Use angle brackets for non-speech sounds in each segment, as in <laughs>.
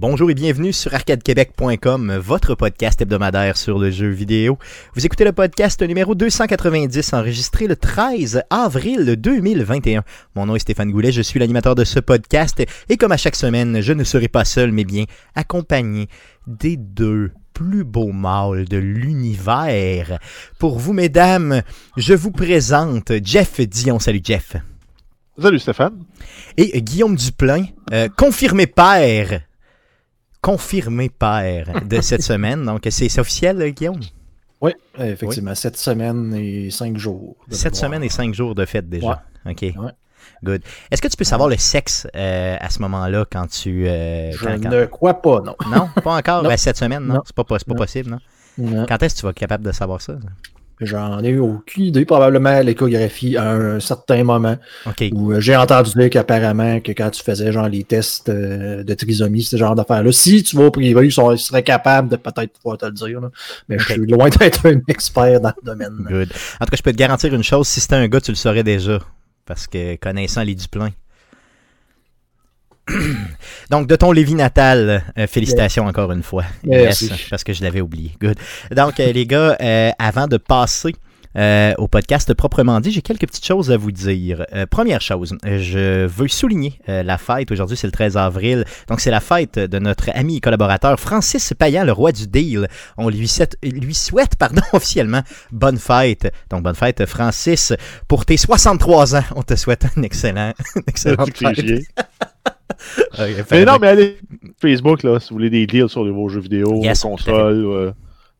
Bonjour et bienvenue sur arcadequebec.com, votre podcast hebdomadaire sur le jeu vidéo. Vous écoutez le podcast numéro 290 enregistré le 13 avril 2021. Mon nom est Stéphane Goulet, je suis l'animateur de ce podcast et comme à chaque semaine, je ne serai pas seul mais bien accompagné des deux plus beaux mâles de l'univers. Pour vous mesdames, je vous présente Jeff Dion. Salut Jeff. Salut Stéphane. Et Guillaume Duplain, euh, confirmé père confirmé père de <laughs> cette semaine. Donc, c'est officiel, Guillaume? Oui, effectivement. Sept semaines et cinq jours. Sept semaines et cinq jours de fête déjà. OK. Good. Est-ce que tu peux savoir le sexe euh, à ce moment-là quand tu. Euh, Je ne crois pas, non. Non, pas encore? <laughs> Ben, cette semaine, non? C'est pas, pas possible, non? Quand est-ce que tu vas être capable de savoir ça? J'en ai eu aucune idée, probablement l'échographie à un certain moment. Où euh, j'ai entendu dire qu'apparemment que quand tu faisais genre les tests euh, de trisomie, ce genre d'affaires-là, si tu vas au privé, ils, seraient capables de peut-être pouvoir te le dire. Mais je suis loin d'être un expert dans le domaine. Good. En tout cas, je peux te garantir une chose, si c'était un gars, tu le saurais déjà. Parce que connaissant les Duplain. <clears throat> Donc, de ton Lévis natal, euh, félicitations encore une fois. Yes, parce que je l'avais oublié. Good. Donc, euh, les gars, euh, avant de passer au podcast proprement dit, j'ai quelques petites choses à vous dire. première chose, je veux souligner la fête. Aujourd'hui, c'est le 13 avril. Donc, c'est la fête de notre ami et collaborateur Francis Payan, le roi du deal. On lui souhaite, lui souhaite pardon, <laughs> officiellement bonne fête. Donc, bonne fête, Francis. Pour tes 63 ans, on te souhaite un excellent, <laughs> excellent fête. <laughs> mais non, mais allez Facebook, là, si vous voulez des deals sur vos jeux vidéo, yes, consoles, euh,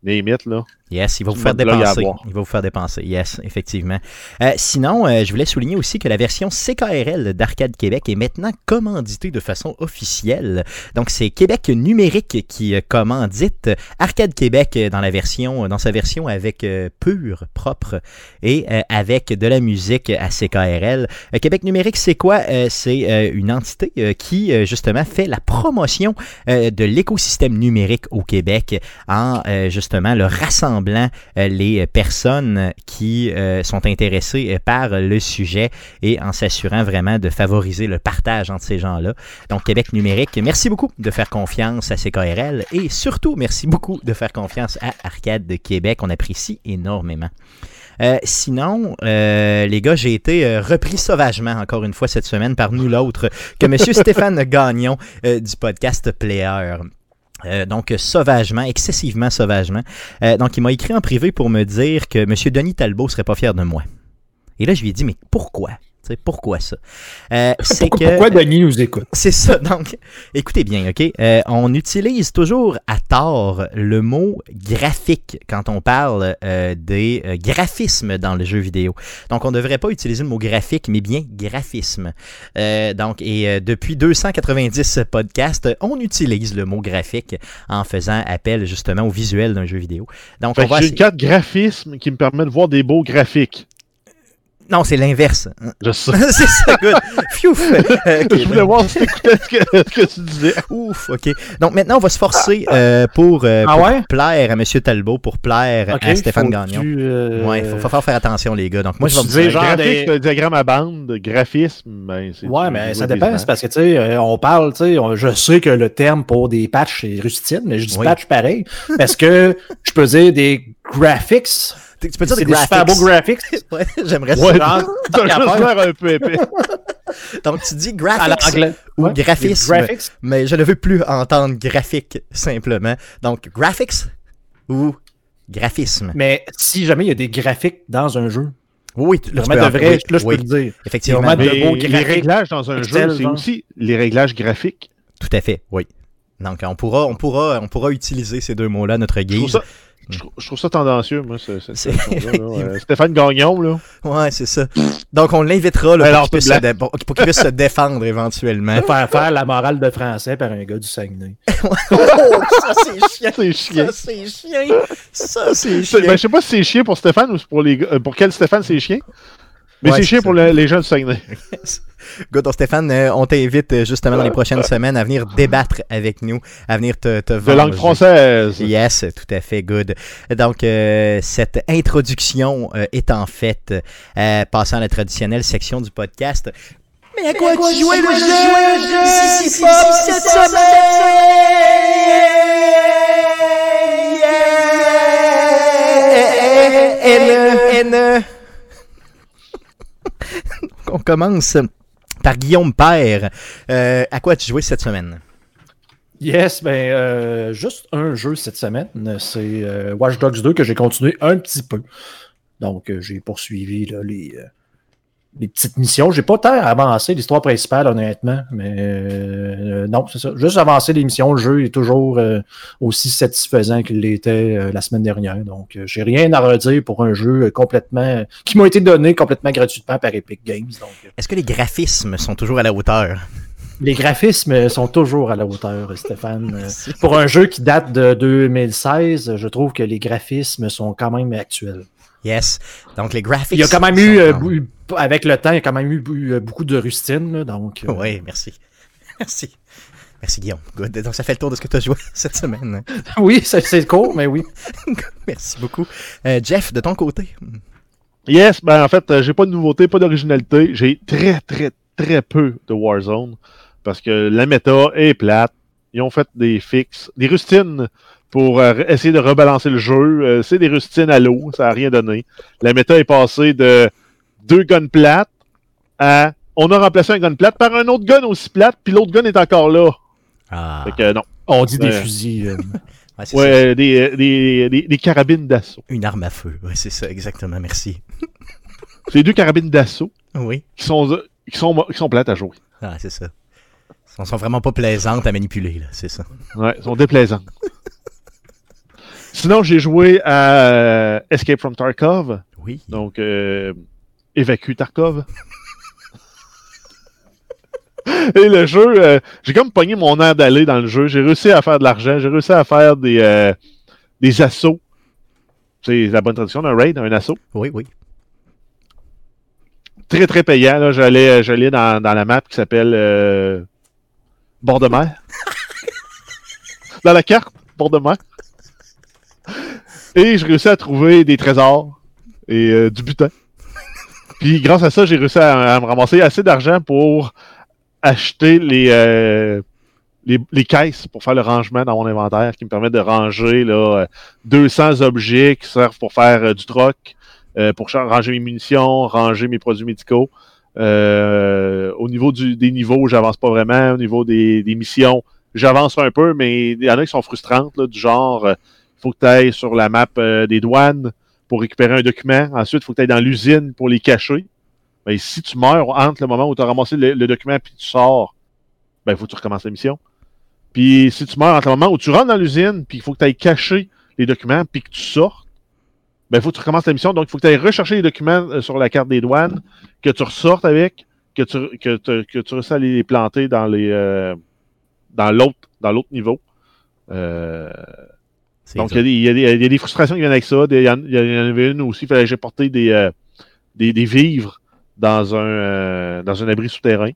les mythes, là. Yes, il va vous faire dépenser. Il va vous faire dépenser. Yes, effectivement. Euh, sinon, euh, je voulais souligner aussi que la version CKRL d'Arcade Québec est maintenant commanditée de façon officielle. Donc, c'est Québec numérique qui euh, commandite Arcade Québec dans la version, dans sa version avec pur, propre et avec de la musique à CKRL. Québec numérique, c'est quoi? C'est une entité qui justement fait la promotion de l'écosystème numérique au Québec en justement le rassemblement euh, les personnes qui euh, sont intéressées euh, par le sujet et en s'assurant vraiment de favoriser le partage entre ces gens-là. Donc, Québec numérique, merci beaucoup de faire confiance à CKRL et surtout, merci beaucoup de faire confiance à Arcade de Québec. On apprécie énormément. sinon, les gars, j'ai été repris sauvagement encore une fois cette semaine par nous l'autre que M. <laughs> Stéphane Gagnon du podcast Player. Euh, donc sauvagement, excessivement sauvagement. Euh, donc il m'a écrit en privé pour me dire que M. Denis Talbot serait pas fier de moi. Et là je lui ai dit mais pourquoi? Pourquoi ça? Euh, <laughs> c'est pourquoi, que, pourquoi Denis nous écoute? <laughs> C'est ça. Donc, écoutez bien, OK? Euh, on utilise toujours à tort le mot graphique quand on parle euh, des graphismes dans le jeu vidéo. Donc, on ne devrait pas utiliser le mot graphique, mais bien graphisme. donc, et depuis 290 podcasts, on utilise le mot graphique en faisant appel justement au visuel d'un jeu vidéo. Donc, on va J'ai une carte graphisme qui me permet de voir des beaux graphiques. Non, c'est l'inverse. Je <laughs> sais. c'est ça, good. Fiouf. je voulais voir si ce que, ce que tu disais. Ouf, OK. Donc maintenant, on va se forcer euh, pour, euh, ah plaire à M. Talbot, pour plaire à Stéphane Gagnon. Euh... Ouais, il faut, faire attention, les gars. Donc moi, je vais vous dire... genre des... diagramme à bande, graphisme, ben, c'est... Ouais, mais ça dépend, parce que, tu sais, euh, on parle, tu sais, je sais que le terme pour des patchs, c'est rustine, mais je dis patch pareil, parce que je peux dire des graphics tu peux dire des, des super beaux graphics? <laughs> ouais, j'aimerais ça. Ouais, <laughs> faire un peu épais. <laughs> Donc, tu dis graphics ou graphisme, mais je ne veux plus entendre graphique simplement. Donc, graphics ou graphisme. Mais si jamais il y a des graphiques dans un jeu, oui, là, je, peux, de vrai, là, je peux le dire. Effectivement. Mais les réglages dans un jeu, c'est aussi les réglages graphiques. Tout à fait, oui. Donc, on pourra, on pourra, on pourra utiliser ces deux mots-là notre guise. Je, trouve ça tendancieux, moi, ce, euh, <laughs> Stéphane Gagnon, là. Ouais, c'est ça. Donc, on l'invitera pour qu'il puisse, se défendre éventuellement. <laughs> Faire faire la morale de français par un gars du Saguenay. <laughs> oh, ça, c'est chiant. C'est chiant. Ça, c'est chiant. Ça, c'est chiant. Ben, je sais pas si c'est chiant pour Stéphane ou pour, les, euh, pour quel Stéphane c'est chiant. Mais c'est chiant pour les gens du Saguenay. <laughs> Good, Stéphane, euh, on t'invite euh, justement dans les prochaines semaines à venir débattre avec nous, à venir te, te vendre. De langue française. Yes, tout à fait, good. Donc, euh, cette introduction étant faite, passant à la traditionnelle section du podcast, Mais à quoi, tu jouais le jeu? Si, si, cette semaine. <laughs> On commence Guillaume Père. Euh, à quoi as-tu joué cette semaine? Yes, ben euh, juste un jeu cette semaine, c'est euh, Watch Dogs 2 que j'ai continué un petit peu. Donc j'ai poursuivi les, les petites missions. J'ai pas tant avancé l'histoire principale, honnêtement, mais non, c'est ça. Juste avancer les missions, le jeu est toujours aussi satisfaisant qu'il l'était la semaine dernière. Donc j'ai rien à redire pour un jeu complètement qui m'a été donné complètement gratuitement par Epic Games. Est-ce que les graphismes sont toujours à la hauteur? Les graphismes sont toujours à la hauteur, Stéphane. <laughs> Pour un jeu qui date de 2016, je trouve que les graphismes sont quand même actuels. Yes. Donc les graphiques. Il y a quand même eu, euh, avec le temps, il y a quand même eu euh, beaucoup de rustines. donc, euh, Oui, merci. <laughs> Merci. Merci Guillaume. Donc ça fait le tour de ce que tu as joué <laughs> cette semaine. <laughs> oui, c'est court, mais oui. merci beaucoup. Jeff, de ton côté. Yes, ben en fait, j'ai pas de nouveauté, pas d'originalité. J'ai très, très, très peu de Warzone parce que la méta est plate. Ils ont fait des fixes, des rustines pour euh, essayer de rebalancer le jeu. Euh, c'est des rustines à l'eau, ça n'a rien donné. La méta est passée de deux guns plates à on a remplacé un gun plate par un autre gun aussi plate, puis l'autre gun est encore là. Ah. Fait que non. On dit des fusils. <laughs> ouais, des, des, des, des, carabines d'assaut. Une arme à feu, ouais, c'est ça, exactement, merci. <laughs> c'est deux carabines d'assaut. Oui. Qui sont, qui, sont, qui sont plates à jouer. Ah, c'est ça. Elles sont vraiment pas plaisantes à manipuler, c'est ça. Ouais, elles sont déplaisantes. <laughs> Sinon, j'ai joué à euh, Escape from Tarkov. Oui. Donc, euh, Évacue Tarkov. <laughs> Et le jeu, euh, j'ai comme pogné mon air d'aller dans le jeu. J'ai réussi à faire de l'argent. J'ai réussi à faire des, euh, des assauts. C'est la bonne traduction d'un raid, un assaut. Oui, oui. Très, très payant. J'allais, j'allais dans, dans la map qui s'appelle bord de mer. <laughs> Dans la carte, bord de mer. Et j'ai réussi à trouver des trésors et euh, du butin. <laughs> Puis grâce à ça, j'ai réussi à, me ramasser assez d'argent pour acheter les, euh, les, les, caisses pour faire le rangement dans mon inventaire qui me permet de ranger là, 200 objets qui servent pour faire euh, du troc, pour ranger mes munitions, ranger mes produits médicaux. Euh, au niveau du, des niveaux, j'avance pas vraiment. Au niveau des, des missions, j'avance un peu, mais il y en a qui sont frustrantes, là, du genre, euh, faut que tu ailles sur la map euh, des douanes pour récupérer un document. Ensuite, il faut que tu ailles dans l'usine pour les cacher. Ben, si tu meurs entre le moment où tu as ramassé le, document et tu sors, ben, il faut que tu recommences la mission. Puis si tu meurs entre le moment où tu rentres dans l'usine, puis il faut que tu ailles cacher les documents, puis que tu sortes, ben, faut que tu recommences la mission. Donc, il faut que tu ailles rechercher les documents sur la carte des douanes, que tu ressortes avec, que tu, que, que tu réussis à les planter dans les euh, dans l'autre dans l'autre niveau. Euh, donc, il y, y, a des frustrations qui viennent avec ça. Il y, en, avait une aussi, il fallait que j'ai porté des, euh, des, des, vivres dans un, euh, dans un abri souterrain.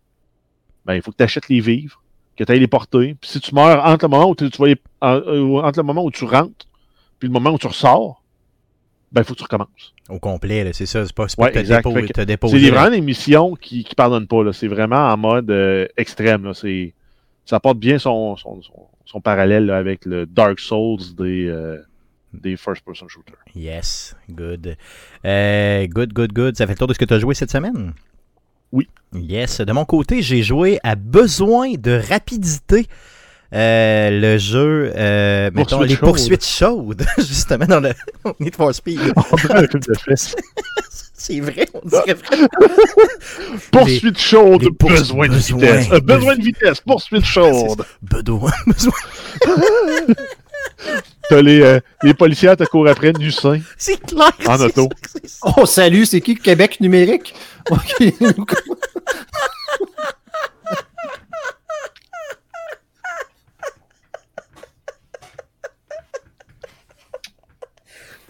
Ben, il faut que tu achètes les vivres, que tu ailles les porter. Puis si tu meurs entre le moment où tu, tu entre le moment où tu rentres, puis le moment où tu ressors, ben, il faut que tu recommences. Au complet, c'est ça. C'est pas, pas ouais, te, déposer. C'est vraiment des missions qui ne pardonnent pas. C'est vraiment en mode euh, extrême. Ça porte bien son, son, son, parallèle avec le Dark Souls des, euh, des first-person shooters. Yes, good. Euh, good, good, good. Ça fait le tour de ce que tu as joué cette semaine? Oui. Yes. De mon côté, j'ai joué à besoin de rapidité. Euh, le jeu, euh, mettons, les poursuites chaudes, <laughs> justement, dans le Need for Speed. <laughs> C'est vrai, on dirait vrai. poursuite chaude, besoin de vitesse. Euh, besoin de vitesse, poursuite <laughs> chaude. Besoin, besoin. T'as les, euh, les policiers à te courent après du sein. C'est clair. En auto. Oh, salut, c'est qui Québec numérique?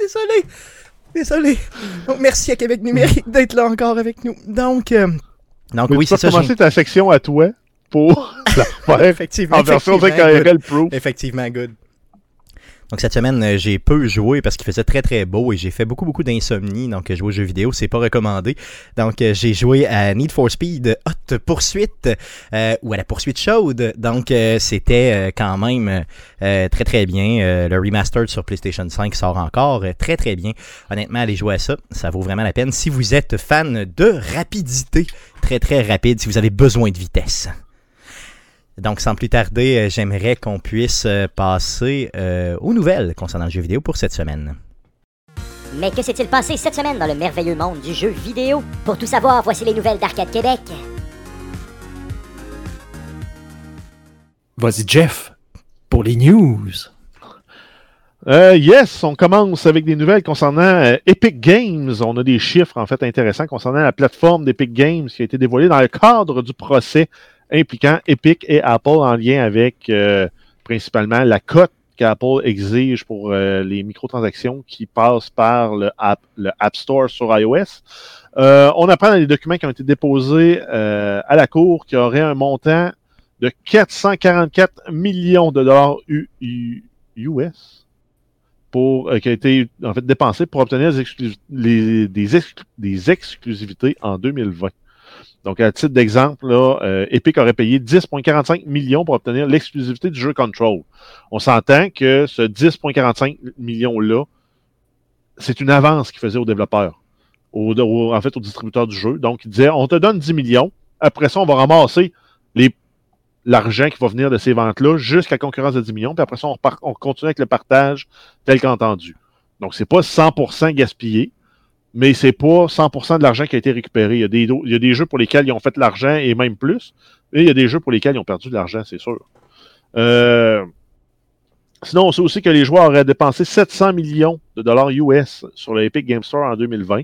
Désolé. Désolé. Donc, merci à Québec Numérique <laughs> d'être là encore avec nous. Donc, euh, donc oui, c'est ça. Tu commencer ta section à toi pour <laughs> la faire effectivement, en version DKRL Pro. Effectivement, good. Donc cette semaine, euh, j'ai peu joué parce qu'il faisait très très beau et j'ai fait beaucoup beaucoup d'insomnie. Donc jouer aux jeux vidéo, c'est pas recommandé. Donc euh, j'ai joué à Need for Speed Hot Poursuite euh, ou à la poursuite chaude. Donc c'était quand même très très bien. le remastered sur PlayStation 5 sort encore très très bien. Honnêtement, allez jouer à ça, ça vaut vraiment la peine. Si vous êtes fan de rapidité, très très rapide, si vous avez besoin de vitesse. Donc, sans plus tarder, euh, j'aimerais qu'on puisse euh, passer euh, aux nouvelles concernant le jeu vidéo pour cette semaine. Mais que s'est-il passé cette semaine dans le merveilleux monde du jeu vidéo? Pour tout savoir, voici les nouvelles d'Arcade Québec. Vas-y, Jeff, pour les news. yes, on commence avec des nouvelles concernant Epic Games. On a des chiffres en fait intéressants concernant la plateforme d'Epic Games qui a été dévoilée dans le cadre du procès impliquant Epic et Apple en lien avec euh, principalement la cote qu'Apple exige pour euh, les microtransactions qui passent par le App, le App Store sur iOS. Euh, on apprend dans les documents qui ont été déposés à la Cour qu'il y aurait un montant de 444 millions de dollars US pour, qui a été en fait dépensé pour obtenir des, des exclusivités en 2020. Donc, à titre d'exemple, euh, Epic aurait payé 10,45 millions pour obtenir l'exclusivité du jeu Control. On s'entend que ce 10,45 millions-là, c'est une avance qu'il faisait aux développeurs, en fait aux distributeurs du jeu. Donc, il disait, on te donne 10 millions, après ça, on va ramasser l'argent qui va venir de ces ventes-là jusqu'à concurrence de 10 millions, puis après ça, on, on continue avec le partage tel qu'entendu. Donc, c'est pas 100% gaspillé, mais c'est pas 100% de l'argent qui a été récupéré. Il y, a des, jeux pour lesquels ils ont fait de l'argent et même plus, et il y a des jeux pour lesquels ils ont perdu de l'argent, c'est sûr. Euh, sinon, on sait aussi que les joueurs auraient dépensé 700 millions de dollars US sur le Epic Game Store en 2020.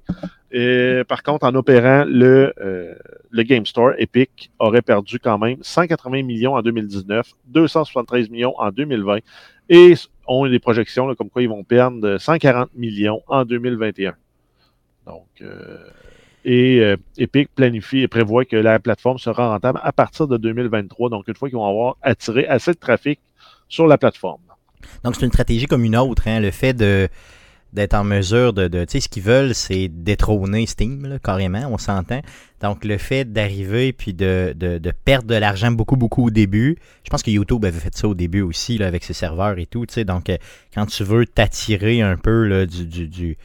Et, par contre, en opérant le, euh, le Game Store, Epic aurait perdu quand même 180 millions en 2019, 273 millions en 2020 et ont des projections comme quoi ils vont perdre 140 millions en 2021. Euh, et euh, Epic planifie et prévoit que la plateforme sera rentable à partir de 2023, donc une fois qu'ils vont avoir attiré assez de trafic sur la plateforme. Donc, c'est une stratégie comme une autre, hein, le fait d'être en mesure de, tu sais, ce qu'ils veulent, c'est détrôner Steam, carrément, on s'entend. Donc, le fait d'arriver puis de, perdre de l'argent beaucoup, beaucoup au début, je pense que YouTube avait fait ça au début aussi, avec ses serveurs et tout, tu sais. Donc, euh, quand tu veux t'attirer un peu là, du, du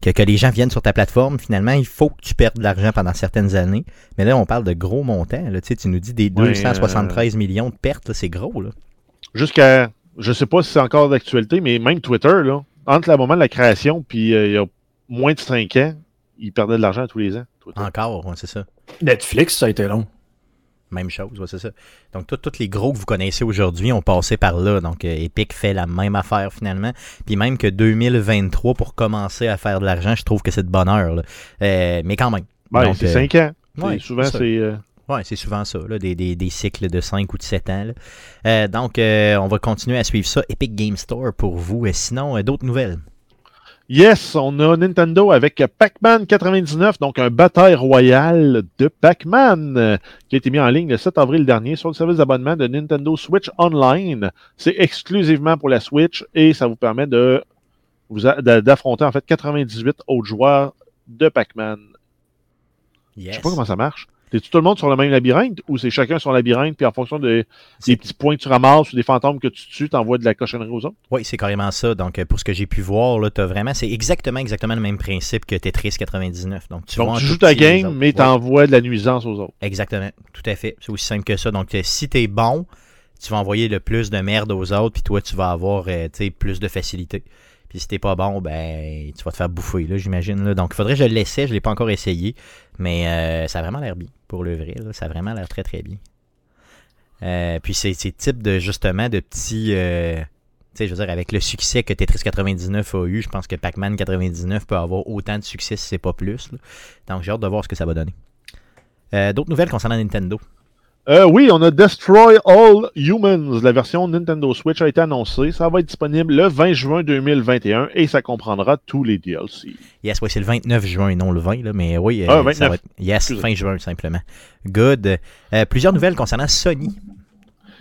que, les gens viennent sur ta plateforme, finalement, il faut que tu perdes de l'argent pendant certaines années. Mais là, on parle de gros montants. Là. Tu, tu nous dis des 273 euh, millions de pertes, c'est gros. Là. Jusqu'à, je sais pas si c'est encore d'actualité, mais même Twitter, là, entre le moment de la création puis euh, il y a moins de 5 ans, ils perdaient de l'argent tous les ans. Encore, c'est ça. Netflix, ça a été long. Même chose, c'est ça. Donc, tous les gros que vous connaissez aujourd'hui ont passé par là. Donc, euh, Epic fait la même affaire finalement. Puis même que 2023, pour commencer à faire de l'argent, je trouve que c'est de bonheur. Euh, mais quand même. Ouais, c'est 5 euh, ans. souvent, c'est. Oui, c'est souvent ça, des, des, cycles de 5 ou de 7 ans. donc, on va continuer à suivre ça. Epic Game Store pour vous. sinon, d'autres nouvelles? Yes, on a Nintendo avec Pac-Man 99, donc un bataille royale de Pac-Man qui a été mis en ligne le 7 avril dernier sur le service d'abonnement de Nintendo Switch Online. C'est exclusivement pour la Switch et ça vous permet de vous d'affronter en fait 98 autres joueurs de Pac-Man. Yes. Je sais pas comment ça marche. T'es-tu tout le monde sur le même labyrinthe ou c'est chacun son labyrinthe, puis en fonction des petits points que tu ramasses ou des fantômes que tu tues, t'envoies de la cochonnerie aux autres? Oui, c'est carrément ça. Donc, euh, pour ce que j'ai pu voir, là, as vraiment, c'est exactement, exactement le même principe que Tetris 99. Donc, tu, joues ta game, mais tu envoies de la nuisance aux autres. Exactement, tout à fait. C'est aussi simple que ça. Donc, euh, si tu es bon, tu vas envoyer le plus de merde aux autres, puis toi, tu vas avoir euh, plus de facilité. Puis si t'es pas bon, ben tu vas te faire bouffer, là, j'imagine. Donc il faudrait que je l'essaie, je l'ai pas encore essayé. Mais euh, ça a vraiment l'air bien, pour le vrai. Ça a vraiment l'air très très bien. Euh, puis c'est ces types de justement de petits. Euh, tu sais, je veux dire, avec le succès que Tetris 99 a eu, je pense que Pac-Man 99 peut avoir autant de succès si c'est pas plus. Donc j'ai hâte de voir ce que ça va donner. D'autres nouvelles concernant Nintendo. Euh, oui, on a Destroy All Humans. La version Nintendo Switch a été annoncée. Ça va être disponible le 20 juin 2021 et ça comprendra tous les DLC. Yes, oui, c'est le 29 juin et non le 20, là, mais oui, euh, ah, ça va être... Yes, fin juin simplement. Good. Euh, plusieurs nouvelles concernant Sony.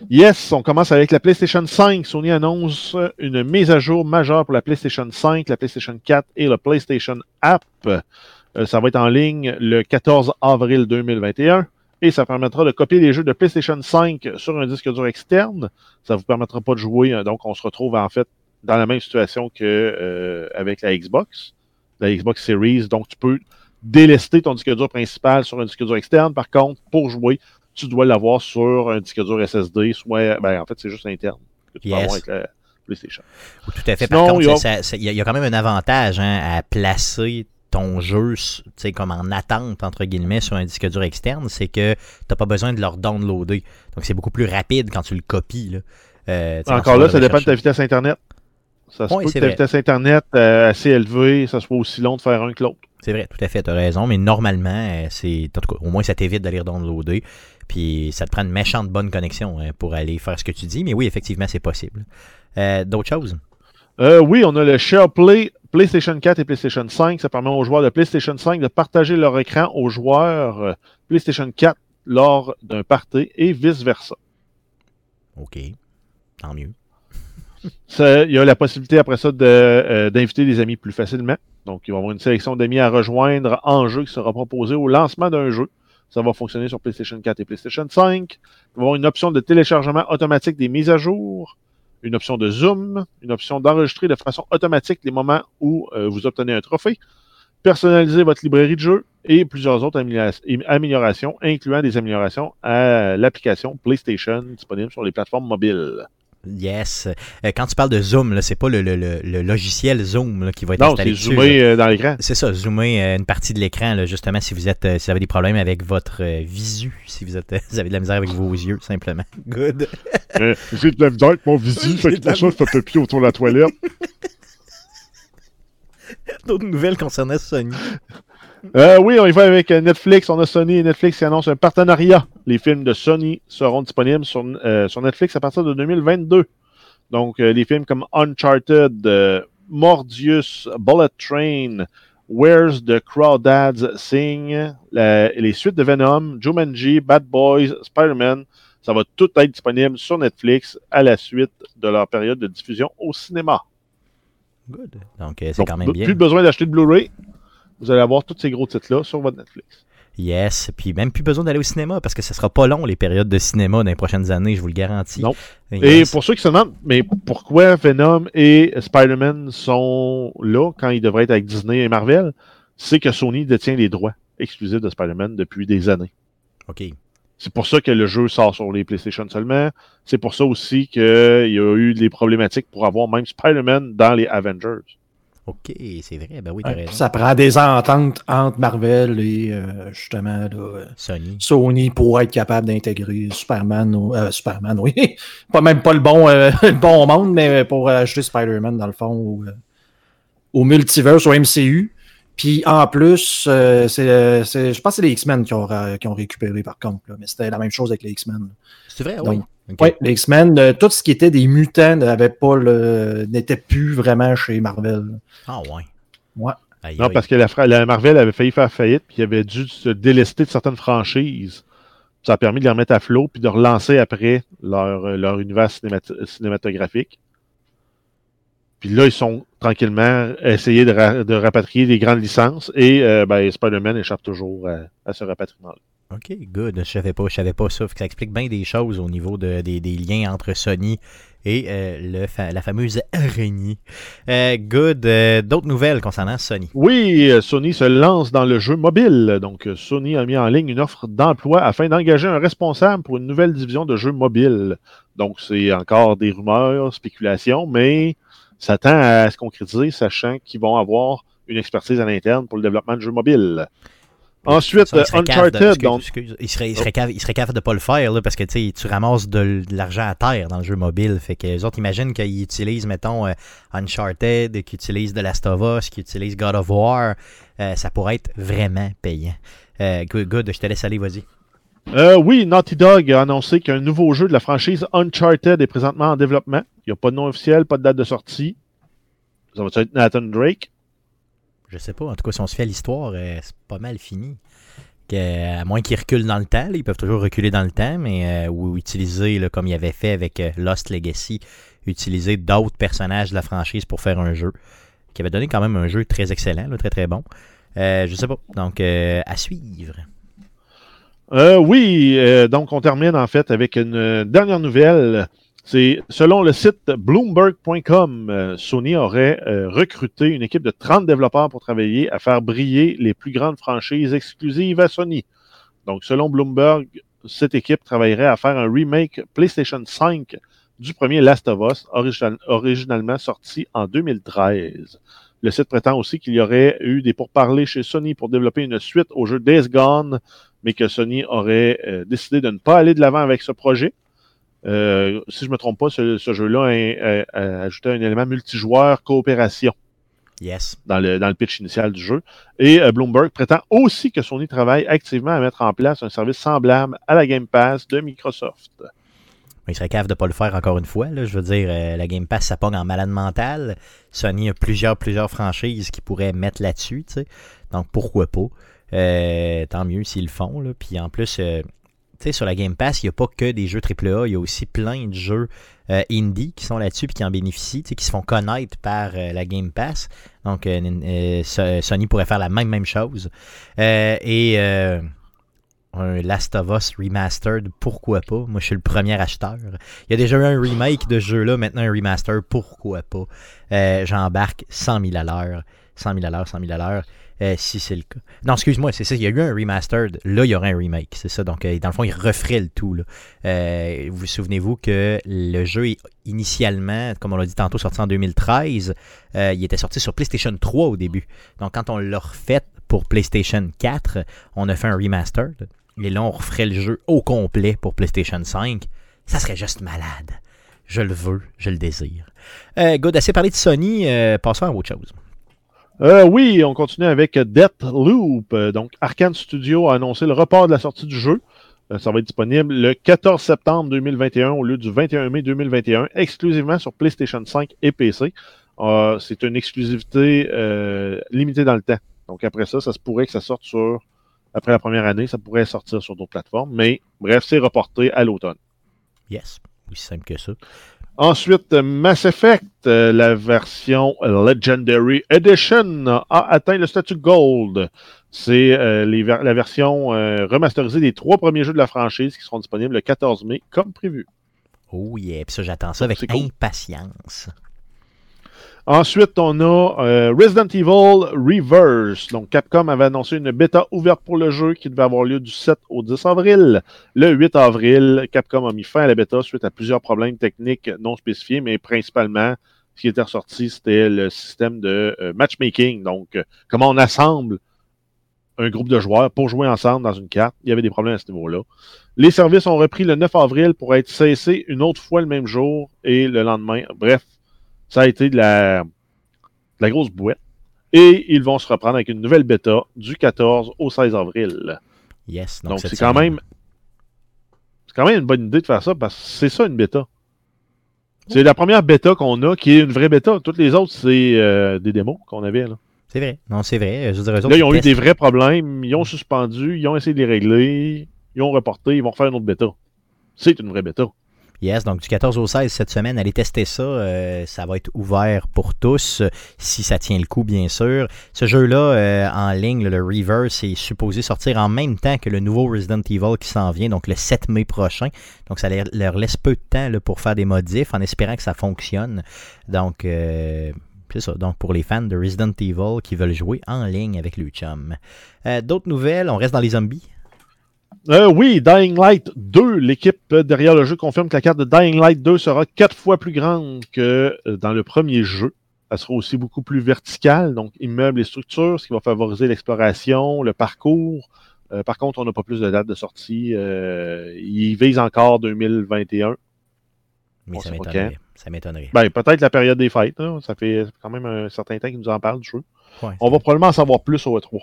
Yes, on commence avec la PlayStation 5. Sony annonce une mise à jour majeure pour la PlayStation 5, la PlayStation 4 et le PlayStation App. Euh, ça va être en ligne le 14 avril 2021 et ça permettra de copier les jeux de PlayStation 5 sur un disque dur externe. Ça vous permettra pas de jouer, euh, donc on se retrouve en fait dans la même situation que euh, avec la Xbox, la Xbox Series. Donc tu peux délester ton disque dur principal sur un disque dur externe. Par contre, pour jouer, tu dois l'avoir sur un disque dur SSD, soit ben, en fait c'est juste interne que tu peux avoir avec la PlayStation. Tout à fait. Par contre, il y, a quand même un avantage hein, à placer ton jeu comme en attente, entre guillemets, sur un disque dur externe, c'est que tu n'as pas besoin de leur downloader. Donc, c'est beaucoup plus rapide quand tu le copies. Là. Euh, Encore là, ça dépend de ta vitesse Internet. Ça se peut que ta vitesse Internet euh, assez élevée, ça soit aussi long de faire un que l'autre. C'est vrai, tout à fait, tu as raison, mais normalement, euh, c'est au moins ça t'évite d'aller downloader. Puis ça te prend une méchante bonne connexion hein, pour aller faire ce que tu dis. Mais oui, effectivement, c'est possible. D'autres choses? oui, on a le SharePlay PlayStation 4 et PlayStation 5, ça permet aux joueurs de PlayStation 5 de partager leur écran aux joueurs euh, PlayStation 4 lors d'un party et vice-versa. OK. Tant mieux. il y a la possibilité après ça euh, d'inviter des amis plus facilement. Donc, il va y avoir une sélection d'amis à rejoindre en jeu qui sera proposée au lancement d'un jeu. Ça va fonctionner sur PlayStation 4 et PlayStation 5. Il va y avoir une option de téléchargement automatique des mises à jour une option de zoom, une option d'enregistrer de façon automatique les moments où euh, vous obtenez un trophée, personnaliser votre librairie de jeux et plusieurs autres améliorations, incluant des améliorations à l'application PlayStation disponible sur les plateformes mobiles. Yes. Euh, quand tu parles de zoom, c'est pas le, logiciel zoom qui va être installé. Non, c'est zoomer euh, dans l'écran. C'est ça, zoomer euh, une partie de l'écran, justement, si vous êtes, si vous avez des problèmes avec votre visu, si vous, êtes, <laughs> vous avez de la misère avec vos yeux, simplement. <laughs> Good. <laughs> J'ai de la misère avec mon visu, fait que pour ça, je fais pipi autour de la toilette. D'autres nouvelles concernant Sony. Euh, oui, on y va avec euh, Netflix. On a Sony et Netflix qui annoncent un partenariat. Les films de Sony seront disponibles sur, euh, sur Netflix à partir de 2022. Donc, les films comme Uncharted, Mordius, Bullet Train, Where's the Crawdads Sing, les suites de Venom, Jumanji, Bad Boys, Spider-Man, ça va tout être disponible sur Netflix à la suite de leur période de diffusion au cinéma. Good. Donc, c'est quand même bien. Plus besoin d'acheter de Blu-ray vous allez avoir tous ces gros titres-là sur votre Netflix. Yes, puis même plus besoin d'aller au cinéma parce que ce sera pas long les périodes de cinéma dans les prochaines années, je vous le garantis. Non. Et pour ceux qui se demandent, mais pourquoi Venom et Spider-Man sont là quand ils devraient être avec Disney et Marvel, c'est que Sony détient les droits exclusifs de Spider-Man depuis des années. OK. C'est pour ça que le jeu sort sur les PlayStation seulement. C'est pour ça aussi qu'il y a eu des problématiques pour avoir même Spider-Man dans les Avengers. OK, c'est vrai. Ben oui, Ça prend des ententes entre Marvel et euh, justement euh, Sony. Sony pour être capable d'intégrer Superman, euh, Superman, oui. <laughs> pas même pas le bon, <laughs> le bon monde, mais pour ajouter Spider-Man dans le fond au, au multiverse, au MCU. Puis en plus, c'est, je pense que c'est les X-Men qui ont, qui ont récupéré par contre, mais c'était la même chose avec les X-Men. C'est vrai, oui. Oui, les X-Men, euh, tout ce qui était des mutants n'avait pas le n'était plus vraiment chez Marvel. Ah ouais. Ouais. non, parce que la, Marvel avait failli faire faillite, puis il avait dû se délester de certaines franchises. Ça a permis de les remettre à flot, puis de relancer après leur, euh, leur univers cinématographique. Puis là, ils sont tranquillement essayés de, de rapatrier les grandes licences, et euh, ben, Spider-Man échappe toujours à, à ce rapatriement-là. OK, good. Je savais pas, je savais pas ça. Ça explique bien des choses au niveau de, des, liens entre Sony et euh, la fameuse araignée. Euh, good. Euh, d'autres nouvelles concernant Sony? Oui, Sony se lance dans le jeu mobile. Donc, Sony a mis en ligne une offre d'emploi afin d'engager un responsable pour une nouvelle division de jeux mobile. Donc, c'est encore des rumeurs, spéculations, mais ça tend à se concrétiser, sachant qu'ils vont avoir une expertise à l'interne pour le développement de jeux mobiles. Ensuite, Uncharted. donc... il, serait, il, serait capable, de ne pas le faire là, parce que tu ramasses de, l'argent à terre dans le jeu mobile. Fait que les autres imaginent qu'ils utilisent, mettons, euh, Uncharted, qu'ils utilisent The Last of Us, qu'ils utilisent God of War. Euh, ça pourrait être vraiment payant. Euh, good, je te laisse aller, vas-y. oui, Naughty Dog a annoncé qu'un nouveau jeu de la franchise Uncharted est présentement en développement. Il n'y a pas de nom officiel, pas de date de sortie. Ça va être Nathan Drake? Je sais pas. En tout cas, si on se fait l'histoire, euh, c'est pas mal fini. à moins qu'ils reculent dans le temps, ils peuvent toujours reculer dans le temps, mais ou utiliser, comme ils avaient fait avec Lost Legacy, utiliser d'autres personnages de la franchise pour faire un jeu, qui avait donné quand même un jeu très excellent, très très bon. je sais pas. Donc, à suivre. Euh, oui, euh, donc on termine en fait avec une dernière nouvelle. C'est selon le site bloomberg.com, euh, Sony aurait recruté une équipe de 30 développeurs pour travailler à faire briller les plus grandes franchises exclusives à Sony. Donc selon Bloomberg, cette équipe travaillerait à faire un remake PlayStation 5 du premier Last of Us, originalement sorti en 2013. Le site prétend aussi qu'il y aurait eu des pourparlers chez Sony pour développer une suite au jeu Days Gone, mais que Sony aurait euh, décidé de ne pas aller de l'avant avec ce projet. Euh, si je ne me trompe pas, ce, jeu-là a, ajouté un élément multijoueur coopération. Yes. Dans le, dans le pitch initial du jeu. Et euh, Bloomberg prétend aussi que Sony travaille activement à mettre en place un service semblable à la Game Pass de Microsoft. Il serait cave de ne pas le faire encore une fois. Je veux dire, la Game Pass, ça pogne en malade mental. Sony a plusieurs, plusieurs franchises qui pourraient mettre là-dessus. Donc pourquoi pas? Euh, tant mieux s'ils le font. Là. Puis en plus, euh, sur la Game Pass, il n'y a pas que des jeux AAA, il y a aussi plein de jeux euh, indie qui sont là-dessus et qui en bénéficient, qui se font connaître par la Game Pass. Donc Sony pourrait faire la même, même chose. et un Last of Us Remastered, pourquoi pas? Moi, je suis le premier acheteur. Il y a déjà eu un remake de ce jeu-là, maintenant un remaster, pourquoi pas? J'embarque 100 000 à l'heure. 100 000 à l'heure, 100 000 à l'heure. Euh, si c'est le cas. Non, excuse-moi, c'est ça. Il y a eu un remastered. Là, il y aurait un remake. C'est ça. Donc, euh, dans le fond, il referait le tout. Euh, vous souvenez-vous que le jeu, initialement, comme on l'a dit tantôt, sorti en 2013, il était sorti sur PlayStation 3 au début. Donc, quand on l'a refait pour PlayStation 4, on a fait un remastered. Et là, on referait le jeu au complet pour PlayStation 5. Ça serait juste malade. Je le veux, je le désire. good, assez parlé de Sony. passons à autre chose. Euh, oui, on continue avec Deathloop. Euh, donc, Arkane Studio a annoncé le report de la sortie du jeu. Euh, ça va être disponible le 14 septembre 2021 au lieu du 21 mai 2021, exclusivement sur PlayStation 5 et PC. c'est une exclusivité limitée dans le temps. Donc, après ça, ça se pourrait que ça sorte sur. Après la première année, ça pourrait sortir sur d'autres plateformes. Mais bref, c'est reporté à l'automne. Yes, aussi simple que ça. Ensuite, Mass Effect, euh, la version Legendary Edition a atteint le statut Gold. C'est euh, la version euh, remasterisée des trois premiers jeux de la franchise qui seront disponibles le 14 mai, comme prévu. Oh yeah, puis ça j'attends ça avec impatience. Ensuite, on a euh, Resident Evil Reverse. Donc, Capcom avait annoncé une bêta ouverte pour le jeu qui devait avoir lieu du 7 au 10 avril. Le 8 avril, Capcom a mis fin à la bêta suite à plusieurs problèmes techniques non spécifiés, mais principalement, ce qui était ressorti, c'était le système de euh, matchmaking. Donc, euh, comment on assemble un groupe de joueurs pour jouer ensemble dans une carte. Il y avait des problèmes à ce niveau-là. Les services ont repris le 9 avril pour être cessés une autre fois le même jour et le lendemain. Bref, ça a été de la, la grosse bouette. Et ils vont se reprendre avec une nouvelle bêta du 14 au 16 avril. Yes. Donc, c'est quand même. C'est quand même une bonne idée de faire ça parce que c'est ça une bêta. C'est la première bêta qu'on a qui est une vraie bêta. Toutes les autres, c'est euh, des démos qu'on avait. Là. C'est vrai. Non, c'est vrai. Je là, ils ont eu des vrais problèmes. Ils ont suspendu. Ils ont essayé de les régler. Ils ont reporté. Ils vont refaire une autre bêta. C'est une vraie bêta. Yes, donc du 14 au 16 cette semaine, allez tester ça. Euh, ça va être ouvert pour tous, si ça tient le coup, bien sûr. Ce jeu-là, euh, en ligne, le Reverse, est supposé sortir en même temps que le nouveau Resident Evil qui s'en vient, donc le 7 mai prochain. Donc ça leur laisse peu de temps pour faire des modifs, en espérant que ça fonctionne. Donc, euh, c'est ça. Donc, pour les fans de Resident Evil qui veulent jouer en ligne avec le chum. D'autres nouvelles, on reste dans les zombies. Euh, oui, Dying Light 2, l'équipe derrière le jeu confirme que la carte de Dying Light 2 sera quatre fois plus grande que euh, dans le premier jeu. Elle sera aussi beaucoup plus verticale, donc immeubles et structures, ce qui va favoriser l'exploration, le parcours. Euh, par contre, on n'a pas plus de date de sortie. il vise encore 2021. Mais ça m'étonnerait. Ça m'étonnerait. Ben, peut-être la période des fêtes. Ça fait quand même un certain temps qu'ils nous en parlent du jeu. on va probablement en savoir plus au E3.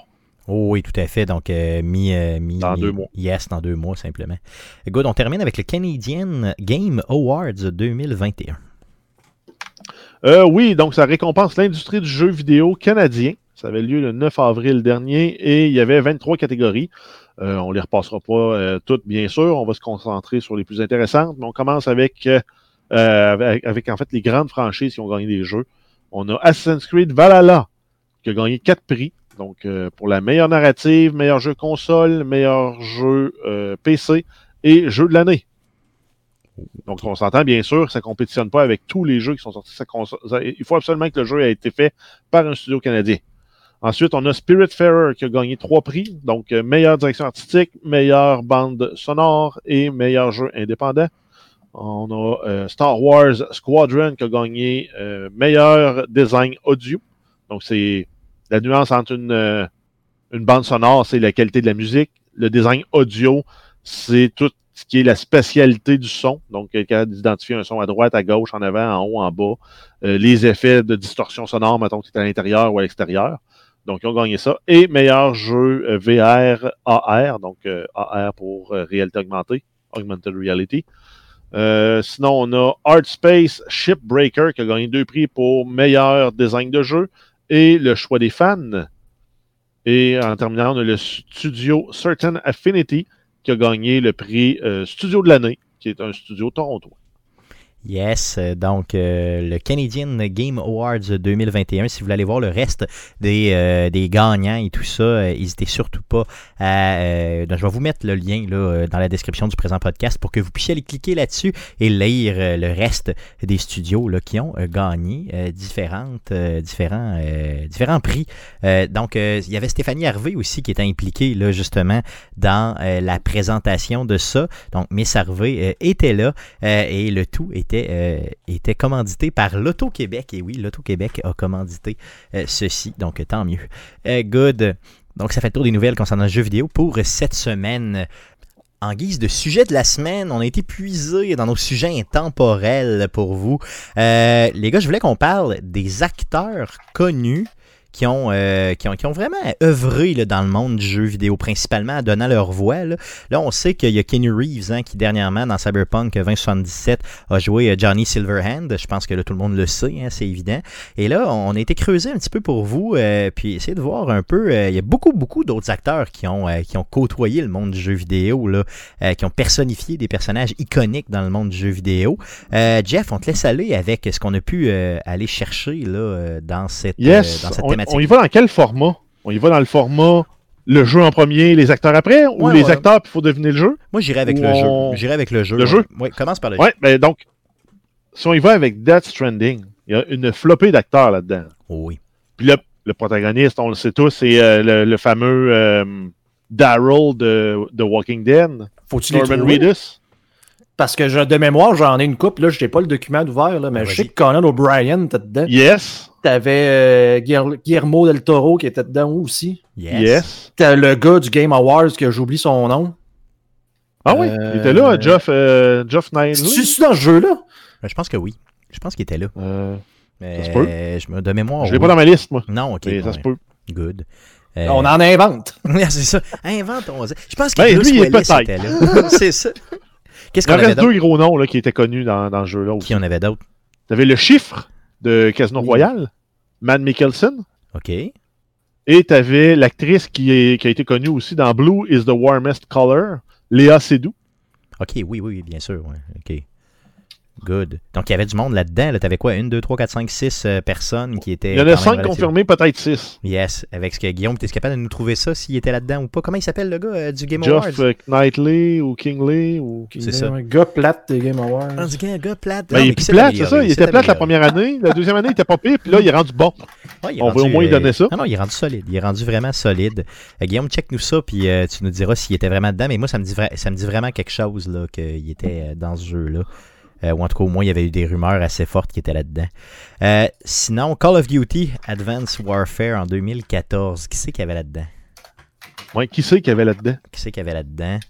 Oh oui, tout à fait. Donc, euh, mi, euh, mi, Dans deux mois. Yes, dans deux mois, simplement. Good, on termine avec le Canadian Game Awards 2021. Euh, oui, donc ça récompense l'industrie du jeu vidéo canadien. Ça avait lieu le 9 avril dernier et il y avait 23 catégories. On ne les repassera pas toutes, bien sûr. On va se concentrer sur les plus intéressantes, mais on commence avec, avec, en fait les grandes franchises qui ont gagné des jeux. On a Assassin's Creed Valhalla qui a gagné quatre prix. Donc, pour la meilleure narrative, meilleur jeu console, meilleur jeu PC et jeu de l'année. Donc, on s'entend bien sûr, ça ne compétitionne pas avec tous les jeux qui sont sortis. il faut absolument que le jeu ait été fait par un studio canadien. Ensuite, on a Spiritfarer qui a gagné trois prix, donc euh, meilleure direction artistique, meilleure bande sonore et meilleur jeu indépendant. On a euh, Star Wars Squadron qui a gagné euh, meilleur design audio. Donc, c'est la nuance entre une, une bande sonore, c'est la qualité de la musique. Le design audio, c'est tout ce qui est la spécialité du son. Donc, quelqu'un d'identifier un son à droite, à gauche, en avant, en haut, en bas. Euh, les effets de distorsion sonore, mettons que c'est à l'intérieur ou à l'extérieur. Donc, ils ont gagné ça. Et meilleur jeu euh, VR AR, donc euh, AR pour réalité augmentée, Augmented Reality. sinon, on a Art Space Shipbreaker qui a gagné deux prix pour meilleur design de jeu et le choix des fans. Et en terminant, on a le studio Certain Affinity qui a gagné le prix euh, Studio de l'année, qui est un studio torontois. Yes, euh, donc euh, le Canadian Game Awards 2021. Si vous voulez aller voir le reste des, euh, des gagnants et tout ça, n'hésitez surtout pas à. je vais vous mettre le lien là, dans la description du présent podcast pour que vous puissiez aller cliquer là-dessus et lire le reste des studios là, qui ont gagné différentes, différents, différents prix. donc, il y avait Stéphanie Harvey aussi qui était impliquée là, justement dans la présentation de ça. Donc, Miss Harvey était là et le tout était euh, était, commandité par l'Auto-Québec. Et oui, l'Auto-Québec a commandité euh, ceci, donc tant mieux. Euh, good. Donc ça fait le tour des nouvelles concernant le jeu vidéo pour cette semaine. En guise de sujet de la semaine, on a été puisé dans nos sujets intemporels pour vous. les gars, je voulais qu'on parle des acteurs connus qui ont, euh, qui ont, qui ont vraiment œuvré là, dans le monde du jeu vidéo, principalement en donnant leur voix. Là, là on sait qu'il y a Kenny Reeves hein, qui, dernièrement, dans Cyberpunk 2077, a joué euh, Johnny Silverhand. Je pense que là, tout le monde le sait, hein, c'est évident. Et là, on a été creusé un petit peu pour vous, euh, puis essayer de voir un peu. il y a beaucoup, beaucoup d'autres acteurs qui ont, qui ont côtoyé le monde du jeu vidéo, là, qui ont personnifié des personnages iconiques dans le monde du jeu vidéo. Jeff, on te laisse aller avec ce qu'on a pu aller chercher là, dans cette, dans cette thématique on y va dans quel format? On y va dans le format le jeu en premier, les acteurs après, ou les acteurs, puis il faut deviner le jeu? Moi, j'irai avec le jeu. J'irai avec le jeu. Le jeu? Oui, commence par le jeu. Ouais, ben donc, si on y va avec Death Stranding, il y a une flopée d'acteurs là-dedans. oui. Puis le, le, protagoniste, on le sait tous, c'est euh, le, fameux euh, Daryl de, The Walking Dead. Faut-tu Norman Reedus. Parce que je, de mémoire, j'en ai une coupe, là, je n'ai pas le document ouvert, là, mais ah, je sais que Conan O'Brien était dedans. Yes. T'avais euh, Guillermo del Toro qui était dedans aussi. Yes. T'as le gars du Game Awards que j'oublie son nom. Ah oui, il était là, Geoff, euh, Geoff Knight. Tu dans ce jeu-là? Ben, je pense que oui. Je pense qu'il était là. Euh, ça se peut. Je me, de mémoire. Je l'ai pas dans ma liste, moi. Non, ok. Mais ça se peut. Good. Euh, on en invente. <laughs> c'est ça. Invente, on Je pense qu'il ben, lui, il est peut-être. <laughs> c'est ça. Qu'est-ce qu'on avait reste deux gros noms là, qui étaient connus dans, dans ce jeu-là. Qui en avait d'autres? T'avais le chiffre de Casino Royale, Matt Mikkelsen. OK. Et tu avais l'actrice qui, qui, a été connue aussi dans Blue is the Warmest Color, Léa Seydoux. OK, oui, oui, bien sûr. OK. Good. Donc, il y avait du monde là-dedans. Là, tu avais quoi 1, 2, 3, 4, 5, 6 personnes qui étaient. Il y en a 5 confirmés, peut-être 6. Yes. Avec ce que Guillaume, tu es capable de nous trouver ça s'il était là-dedans ou pas? Comment il s'appelle le gars euh, du Game Awards? Geoff euh, Knightley ou Kingley ou. C'est ça. Un gars plate des Game Awards. Ah, un gars plate. Ben, il est plate, c'est ça. Il était plate la première année. La deuxième année, il était pas pire. Puis là, il est rendu bon. On va au moins lui donner ça. Non, non, il est rendu solide. Il est rendu vraiment solide. Euh, Guillaume, check-nous ça. Puis tu nous diras s'il était vraiment dedans. Mais moi, ça me dit, ça me dit vraiment quelque chose qu'il était dans ce jeu-là. Euh, ou en tout cas, au moins, il y avait eu des rumeurs assez fortes qui étaient là-dedans. Euh, sinon, Call of Duty Advanced Warfare en 2014, qui c'est qu'il y avait là-dedans? Oui, qui c'est qu'il y avait là-dedans? Qui c'est qu'il y avait là-dedans?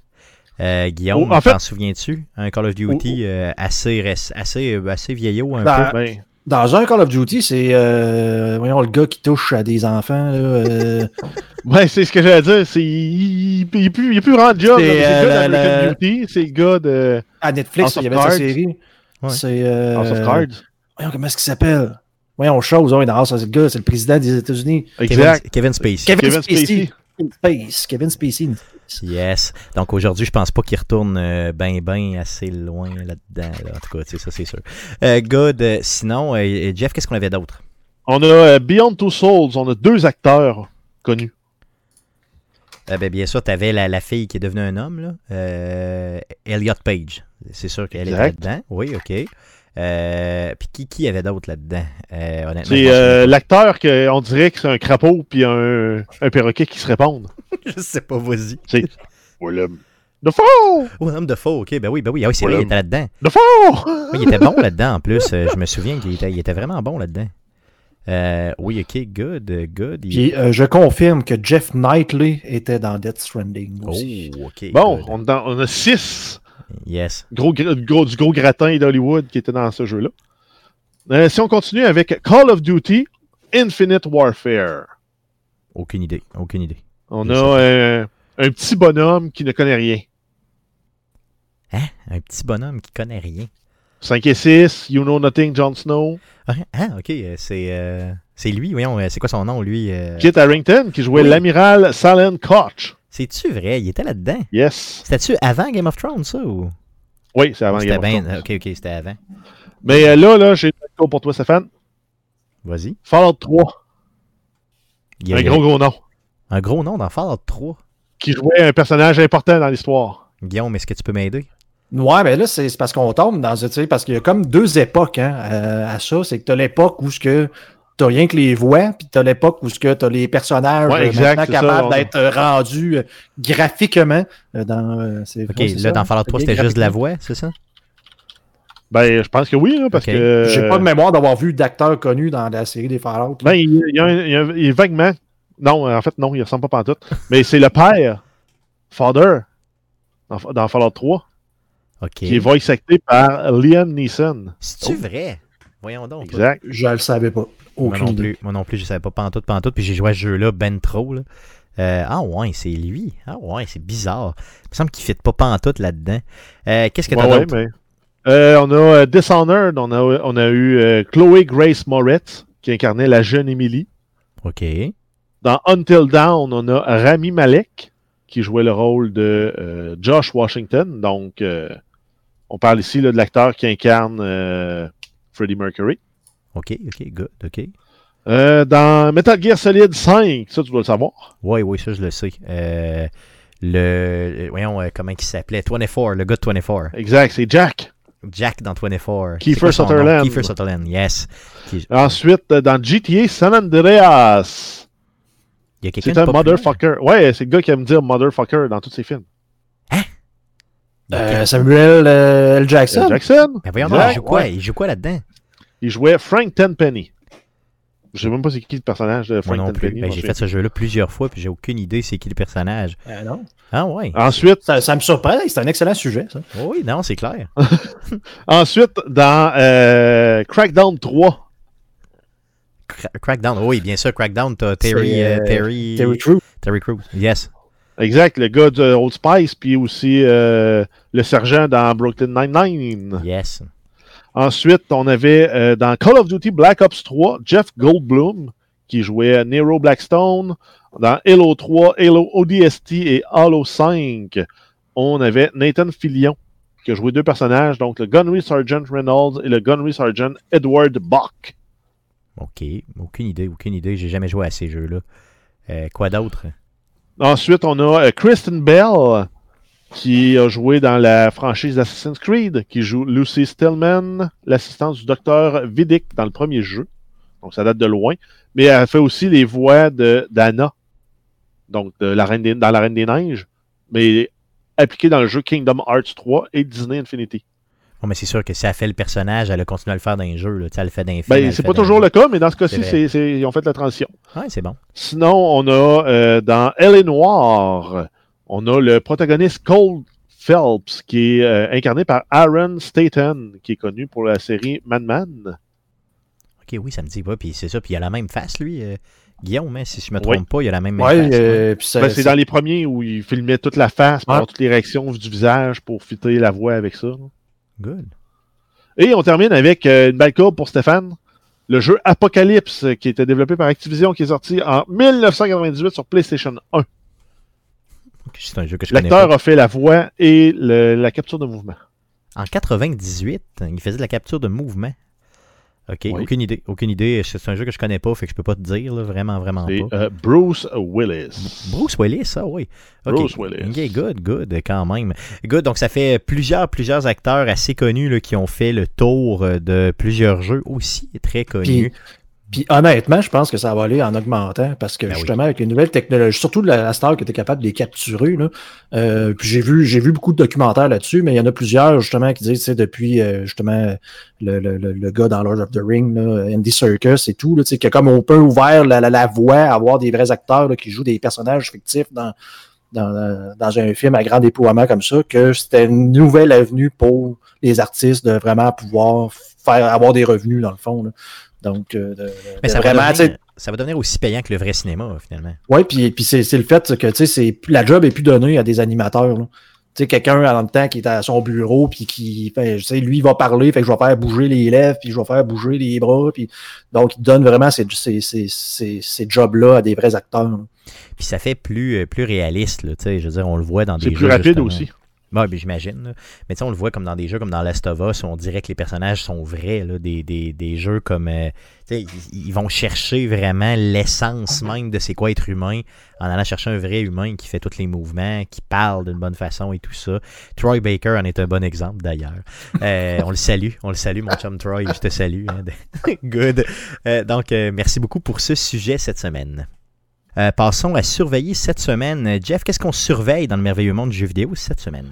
Euh, Guillaume, oh, t'en souviens-tu? Un Call of Duty oh, oh. assez, assez, assez vieillot un ben, peu? Ben, dans un Call of Duty, c'est euh, voyons le gars qui touche à des enfants. Là, euh... <laughs> ouais, c'est ce que j'allais dire. C'est il, il, il, plus, il est plus grand job. C'est euh, le gars de Duty. C'est le gars de. À Netflix, il y avait sa série. C'est. Euh... House of Cards. Voyons, comment est-ce qu'il s'appelle? Voyons, chose, non, c'est le gars, c'est le président des États-Unis. Exact. Kevin, Spacey. Kevin, Spacey. Spacey. Kevin Spacey. Yes. Donc aujourd'hui, je pense pas qu'il retourne euh, ben ben assez loin là-dedans. En tout cas, ça c'est sûr. Euh, good. Euh, sinon, Jeff, qu'est-ce qu'on avait d'autre? On a Beyond Two Souls, on a deux acteurs connus. ben, bien sûr, tu avais la, fille qui est devenue un homme, là. Elliot Page. C'est sûr qu'elle est là-dedans. Oui, ok. Euh, puis qui, qui avait d'autres là-dedans? Euh, c'est euh, l'acteur qu'on dirait que c'est un crapaud puis un, un perroquet qui se répondent. <laughs> Je sais pas, vas-y. C'est Willem Dafoe! Willem Dafoe, ok, ben oui, ben oui, ah oui c'est vrai, il était là-dedans. Dafoe! Oui, il était bon là-dedans en plus. je me souviens qu'il était, il était vraiment bon là-dedans. oui, ok, good, good. Puis je confirme que Jeff Knightley était dans Death Stranding aussi. Oh, ok. Bon, on, on, a six Yes. Gros, gros, du gros gratin d'Hollywood qui était dans ce jeu-là. Euh, si on continue avec Call of Duty Infinite Warfare. Aucune idée. Aucune idée. On a euh, un petit bonhomme qui ne connaît rien. Hein? Un petit bonhomme qui connaît rien. 5 et 6, You Know Nothing, Jon Snow. Ah, ah ok. C'est c'est lui, voyons. C'est quoi son nom, lui? Kit Harrington, qui jouait l'amiral Salen Koch. C'est-tu vrai? Il était là-dedans? Yes. C'était-tu avant Game of Thrones, ça? Ou... Oui, c'est avant Game of Thrones. Ok, ok, c'était avant. Mais euh, là, là, j'ai un pour toi, Stéphane. Vas-y. Fallout 3. un gros, gros nom. Un gros nom dans Fallout 3. Qui jouait un personnage important dans l'histoire. Guillaume, est-ce que tu peux m'aider? Ouais, ben là, c'est parce qu'on tombe dans, tu sais, parce qu'il y a comme deux époques hein, euh, à ça. C'est que tu as l'époque où ce que t'as rien que les voix, puis t'as l'époque où tu as les personnages maintenant capables d'être rendus euh, graphiquement euh, dans. Euh, ok, là, dans Fallout 3, c'était juste de la voix, c'est ça? Ben, je pense que oui, parce que. J'ai pas de mémoire d'avoir vu d'acteurs connus dans la série des Fallout. Ben, il, y a il, est vaguement. Non, en fait, non, il ressemble pas tout. Mais c'est le père, Father, dans, Fallout 3. Qui est voice acté par Liam Neeson. C'est-tu vrai? Voyons donc. Exact. Je le savais pas. Moi non plus, moi non plus, je savais pas pantoute, pantoute, puis j'ai joué à ce jeu-là ben trop. Là. Euh, ah ouais, c'est lui. Ah ouais, c'est bizarre. Il me semble qu'il ne fit pas pantoute là-dedans. Euh, qu'est-ce que tu as ouais, d'autre? Euh, on a Dishonored, on a, on a eu Chloé Grace Moretz, qui incarnait la jeune Emily. OK. Dans Until Dawn, on a Rami Malek, qui jouait le rôle de Josh Washington. Donc, on parle ici là, de l'acteur qui incarne Freddie Mercury. OK, OK, good, OK. Euh, dans Metal Gear Solid 5, ça, tu dois le savoir. Oui, oui, ça, je le sais. Euh, le. Voyons, euh, comment il s'appelait? 24, le gars de 24. Exact, c'est Jack. Jack dans 24. Kiefer Sutherland. Kiefer Sutherland, yes. Ensuite, dans GTA San Andreas. Il y a quelqu'un C'est un motherfucker. Ouais, c'est le gars qui aime dire motherfucker dans tous ses films. Hein? Samuel L. Jackson. Jackson. Mais voyons, il joue quoi, il joue quoi là-dedans? Il jouait Frank Tenpenny. Je sais même pas c'est qui le personnage de Frank Tenpenny. Ben, j'ai fait ce jeu-là plusieurs fois, puis j'ai aucune idée c'est qui le personnage. Euh, non. Ah ouais. Ensuite. Ça, me surprend, c'est un excellent sujet, ça. Oui, non, c'est clair. <laughs> Ensuite, dans euh, Crackdown 3. Crackdown, oui, bien sûr, Crackdown, t'as Terry, euh, Terry, Terry Crews. Terry Crews, yes. Exact, le gars de Old Spice, puis aussi le sergent dans Brooklyn Nine-Nine. Yes. Ensuite, on avait euh, dans Call of Duty Black Ops 3, Jeff Goldblum, qui jouait Nero Blackstone. Dans Halo 3, Halo ODST et Halo 5, on avait Nathan Fillion, qui a joué deux personnages, donc le Gunnery Sergeant Reynolds et le Gunnery Sergeant Edward Buck. Ok, aucune idée, aucune idée. J'ai jamais joué à ces jeux-là. Euh, quoi d'autre? Ensuite, on a euh, Kristen Bell, qui a joué dans la franchise Assassin's Creed, qui joue Lucy Stillman, l'assistante du docteur Vidic dans le premier jeu. Donc ça date de loin. Mais elle fait aussi les voix d'Anna, donc de la Reine dans La Reine des Neiges, mais appliquée dans le jeu Kingdom Hearts 3 et Disney Infinity. Mais c'est sûr que si elle fait le personnage, elle a continué à le faire dans les jeux. Là. Elle le fait dans les films. Ben, c'est pas toujours le cas, mais dans ce cas-ci, ils ont fait la transition. Oui, c'est bon. Sinon, on a euh, dans Elle est noire, on a le protagoniste Cole Phelps, qui est euh, incarné par Aaron Staten, qui est connu pour la série Man Man. Ok, oui, ça me dit pas. Puis c'est ça. Puis il a la même face, lui. Euh, Guillaume, hein, si je me trompe pas, il a la même, face. Euh, ben, c'est dans les premiers où il filmait toute la face, pour toutes les réactions du visage pour fitter la voix avec ça. Good. Et on termine avec une belle courbe pour Stéphane. Le jeu Apocalypse, qui était développé par Activision, qui est sorti en 1998 sur PlayStation 1. C'est un jeu que je L'acteur a fait la voix et la capture de mouvement. En 98, il faisait de la capture de mouvement. Ok, aucune idée. Aucune idée. C'est un jeu que je connais pas, fait que je peux pas te dire, vraiment, vraiment pas. Euh, Bruce Willis. Bruce Willis, ah oui. Bruce Willis. Ok, good, good, quand même. Good, donc ça fait plusieurs, plusieurs acteurs assez connus là, qui ont fait le tour de plusieurs jeux aussi très connus. Puis honnêtement, je pense que ça va aller en augmentant parce que ben justement, avec les nouvelles technologies, surtout la, Star qui était capable de les capturer, là, euh, puis j'ai vu, j'ai vu beaucoup de documentaires là-dessus, mais il y en a plusieurs justement qui disent, c'est depuis euh, justement le, le, le, gars dans Lord of the Ring, là, Andy Serkis et tout, là, qui a comme un peu ouvert la, la, voie à avoir des vrais acteurs là, qui jouent des personnages fictifs dans, dans, dans, un film à grand déploiement comme ça, que c'était une nouvelle avenue pour les artistes de vraiment pouvoir faire avoir des revenus dans le fond. Là. Donc, euh, Mais ça, vraiment, va devenir, ça va devenir aussi payant que le vrai cinéma, finalement. Oui, puis, puis c'est, le fait que la job est plus donnée à des animateurs. Tu sais, quelqu'un en même temps qui est à son bureau, puis qui je sais, lui, il va parler, fait que je vais faire bouger les lèvres, puis je vais faire bouger les bras, puis donc il donne vraiment ces, ces, ces, ces jobs-là à des vrais acteurs. Puis ça fait plus, euh, plus réaliste, tu sais, je veux dire, on le voit dans des C'est plus rapide aussi. Oui, ben, j'imagine. Mais on le voit comme dans des jeux comme dans Last of Us, où on dirait que les personnages sont vrais. Là, des, des, des, jeux comme. Euh, ils, ils, vont chercher vraiment l'essence même de c'est quoi être humain en allant chercher un vrai humain qui fait tous les mouvements, qui parle d'une bonne façon et tout ça. Troy Baker en est un bon exemple d'ailleurs. Euh, on le salue, on le salue, mon chum Troy, je te salue. Hein. <laughs> Good. Euh, donc, merci beaucoup pour ce sujet cette semaine. Euh, passons à surveiller cette semaine. Jeff, qu'est-ce qu'on surveille dans le merveilleux monde du jeu vidéo cette semaine?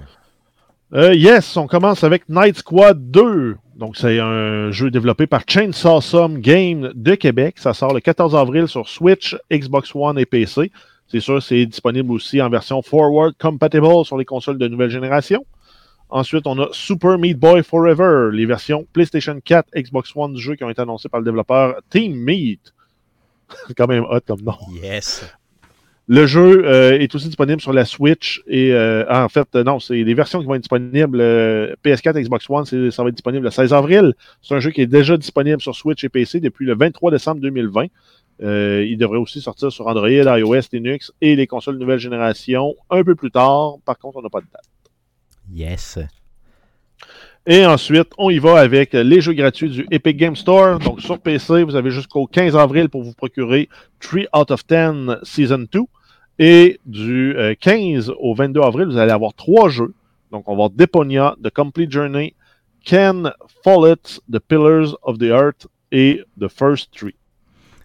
Euh, yes, on commence avec Night Squad 2. Donc, c'est un jeu développé par Chainsaw Some Game de Québec. Ça sort le 14 avril sur Switch, Xbox One et PC. C'est sûr, c'est disponible aussi en version Forward Compatible sur les consoles de nouvelle génération. Ensuite, on a Super Meat Boy Forever, les versions PlayStation 4, Xbox One du jeu qui ont été annoncées par le développeur Team Meat. <laughs> C'est quand même hot comme nom. Yes. Le jeu euh, est aussi disponible sur la Switch et euh, en fait, euh, non, c'est des versions qui vont être disponibles PS4 Xbox One, ça va être disponible le 16 avril. C'est un jeu qui est déjà disponible sur Switch et PC depuis le 23 décembre 2020. il devrait aussi sortir sur Android, iOS, Linux et les consoles nouvelle génération un peu plus tard. Par contre, on n'a pas de date. Yes. Et ensuite, on y va avec les jeux gratuits du Epic Game Store. Donc sur PC, vous avez jusqu'au 15 avril pour vous procurer 3 out of 10 Season 2. Et du 15 euh, au 22 avril, vous allez avoir trois jeux. Donc on va avoir Deponia, The Complete Journey, Ken Follett, The Pillars of the Earth et The First Tree.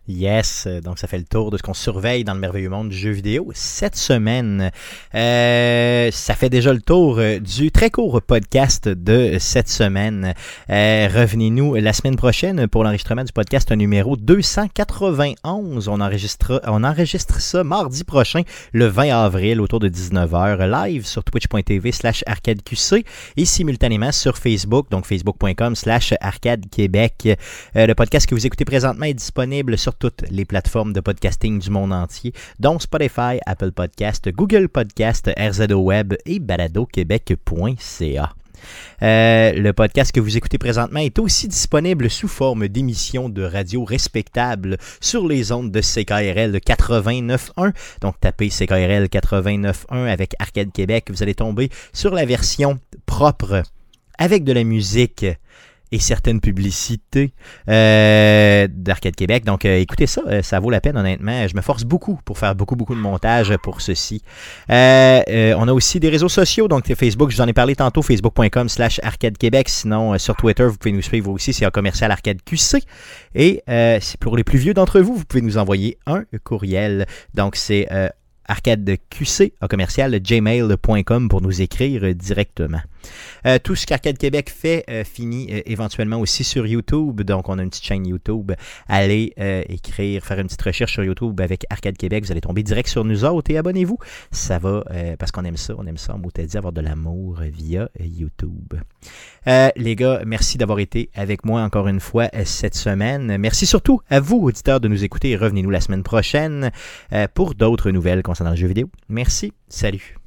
Yes, donc ça fait le tour de ce qu'on surveille dans le merveilleux monde du jeu vidéo cette semaine. Euh, ça fait déjà le tour euh, du très court podcast de cette semaine. Euh, revenez-nous la semaine prochaine pour l'enregistrement du podcast numéro 291. On enregistre, on enregistre ça mardi prochain, le 20 avril, autour de 19h, live sur twitch.tv slash arcadeqc et simultanément sur Facebook, donc facebook.com slash arcadequebec. le podcast que vous écoutez présentement est disponible sur toutes les plateformes de podcasting du monde entier, dont Spotify, Apple Podcast, Google Podcast, RZO Web et baladoquebec.ca. Euh, le podcast que vous écoutez présentement est aussi disponible sous forme d'émission de radio respectable sur les ondes de CKRL 89.1. Donc tapez CKRL 89.1 avec Arcade Québec, vous allez tomber sur la version propre avec de la musique et certaines publicités euh, d'Arcade Québec. Donc, euh, écoutez ça, euh, ça vaut la peine, honnêtement. Je me force beaucoup pour faire beaucoup, beaucoup de montage pour ceci. on a aussi des réseaux sociaux, donc Facebook, je vous en ai parlé tantôt, facebook.com slash Arcade Québec. Sinon, sur Twitter, vous pouvez nous suivre aussi, c'est un commercial Arcade QC. Et pour les plus vieux d'entre vous, vous pouvez nous envoyer un courriel. Donc, c'est arcadeqc commercial gmail.com pour nous écrire directement. Euh, tout ce qu'Arcade Québec fait euh, finit euh, éventuellement aussi sur YouTube. Donc, on a une petite chaîne YouTube. Allez écrire, faire une petite recherche sur YouTube avec Arcade Québec. Vous allez tomber direct sur nous autres et abonnez-vous. Ça va, parce qu'on aime ça. On aime ça, on dit, avoir de l'amour via YouTube. les gars, merci d'avoir été avec moi encore une fois cette semaine. Merci surtout à vous, auditeurs, de nous écouter. Revenez-nous la semaine prochaine pour d'autres nouvelles concernant le jeu vidéo. Merci. Salut.